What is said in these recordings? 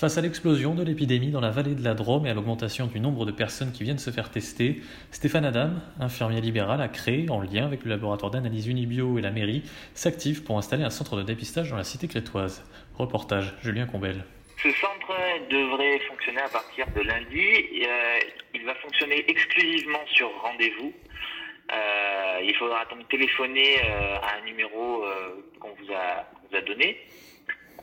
Face à l'explosion de l'épidémie dans la vallée de la Drôme et à l'augmentation du nombre de personnes qui viennent se faire tester, Stéphane Adam, infirmier libéral, a créé, en lien avec le laboratoire d'analyse Unibio et la mairie, s'active pour installer un centre de dépistage dans la cité crétoise. Reportage, Julien Combel. Ce centre devrait fonctionner à partir de lundi. Euh, il va fonctionner exclusivement sur rendez-vous. Euh, il faudra donc téléphoner euh, à un numéro qu'on vous a, vous a donné.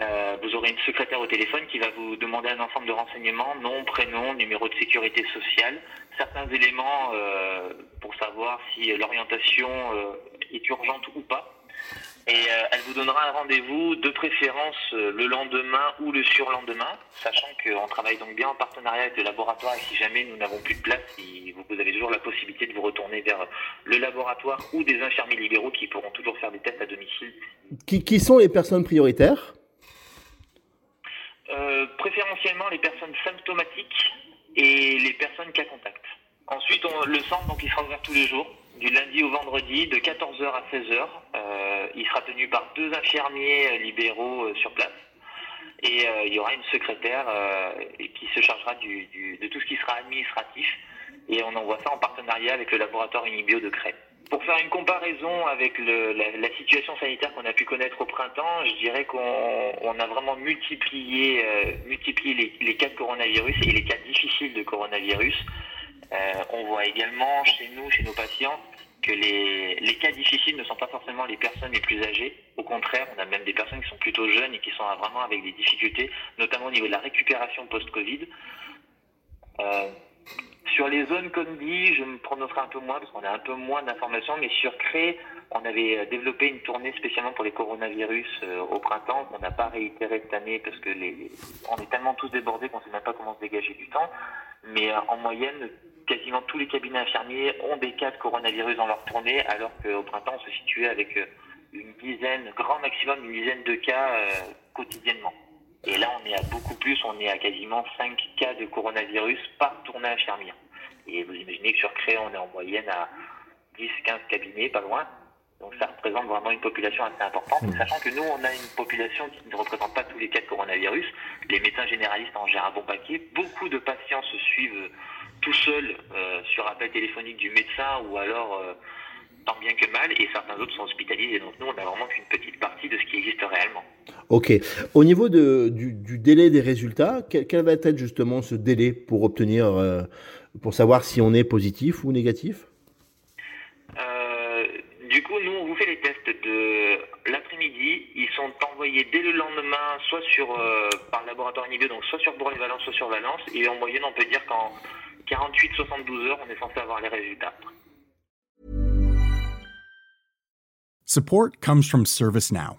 Euh, vous aurez une secrétaire au téléphone qui va vous demander un ensemble de renseignements, nom, prénom, numéro de sécurité sociale, certains éléments euh, pour savoir si l'orientation euh, est urgente ou pas. Et elle vous donnera un rendez-vous de préférence le lendemain ou le surlendemain, sachant qu'on travaille donc bien en partenariat avec le laboratoire et si jamais nous n'avons plus de place, vous, avez toujours la possibilité de vous retourner vers le laboratoire ou des infirmiers libéraux qui pourront toujours faire des tests à domicile. Qui, sont les personnes prioritaires? Les personnes symptomatiques et les personnes cas contact. Ensuite, le centre donc il sera ouvert tous les jours, du lundi au vendredi, de 14h à 16h. Euh, il sera tenu par deux infirmiers euh, libéraux euh, sur place. Et il y aura une secrétaire qui se chargera de tout ce qui sera administratif. Et on envoie ça en partenariat avec le laboratoire Unibio de Crète. Pour faire une comparaison avec la, situation sanitaire qu'on a pu connaître au printemps, je dirais qu'on on a vraiment multiplié, euh, les, cas de coronavirus et les cas difficiles de coronavirus. Euh, on voit également chez nous, chez nos patients, que les, les cas difficiles ne sont pas forcément les personnes les plus âgées. Au contraire, on a même des personnes qui sont plutôt jeunes et qui sont vraiment avec des difficultés, notamment au niveau de la récupération post-Covid. Euh, sur les zones comme dit, je me prononcerai un peu moins parce qu'on a un peu moins d'informations, mais sur Cré, on avait euh, développé une tournée spécialement pour les coronavirus euh, au printemps qu'on n'a pas réitéré cette année parce que les, on est tellement tous débordés qu'on ne sait même pas comment se dégager du temps. Mais euh, en moyenne, quasiment tous les cabinets infirmiers ont des cas de coronavirus dans leur tournée, alors qu'au printemps, on se situait avec une dizaine, grand maximum une dizaine de cas quotidiennement. Et là, on est à beaucoup plus, on est à quasiment 5 cas de coronavirus par tournée infirmière. Et vous imaginez que sur Cré, on est en moyenne à 10-15 cabinets, pas loin. Donc ça représente vraiment une population assez importante, sachant que nous, on a une population qui ne représente pas tous les cas de coronavirus. Les médecins généralistes en gèrent un bon paquet. Beaucoup de patients se suivent tout seuls euh, sur appel téléphonique du médecin ou alors euh, tant bien que mal, et certains autres sont hospitalisés. Donc nous, on n'a vraiment qu'une petite partie de ce qui existe. Ok. Au niveau de, du, du délai des résultats, quel, quel va être justement ce délai pour obtenir, euh, pour savoir si on est positif ou négatif? Euh, du coup, nous, on vous fait les tests de l'après-midi. Ils sont envoyés dès le lendemain, soit sur euh, par laboratoire Unibio, donc soit sur Bourg-les-Valence, soit sur Valence. Et en moyenne, on peut dire qu'en 48-72 heures, on est censé avoir les résultats. Support comes from ServiceNow,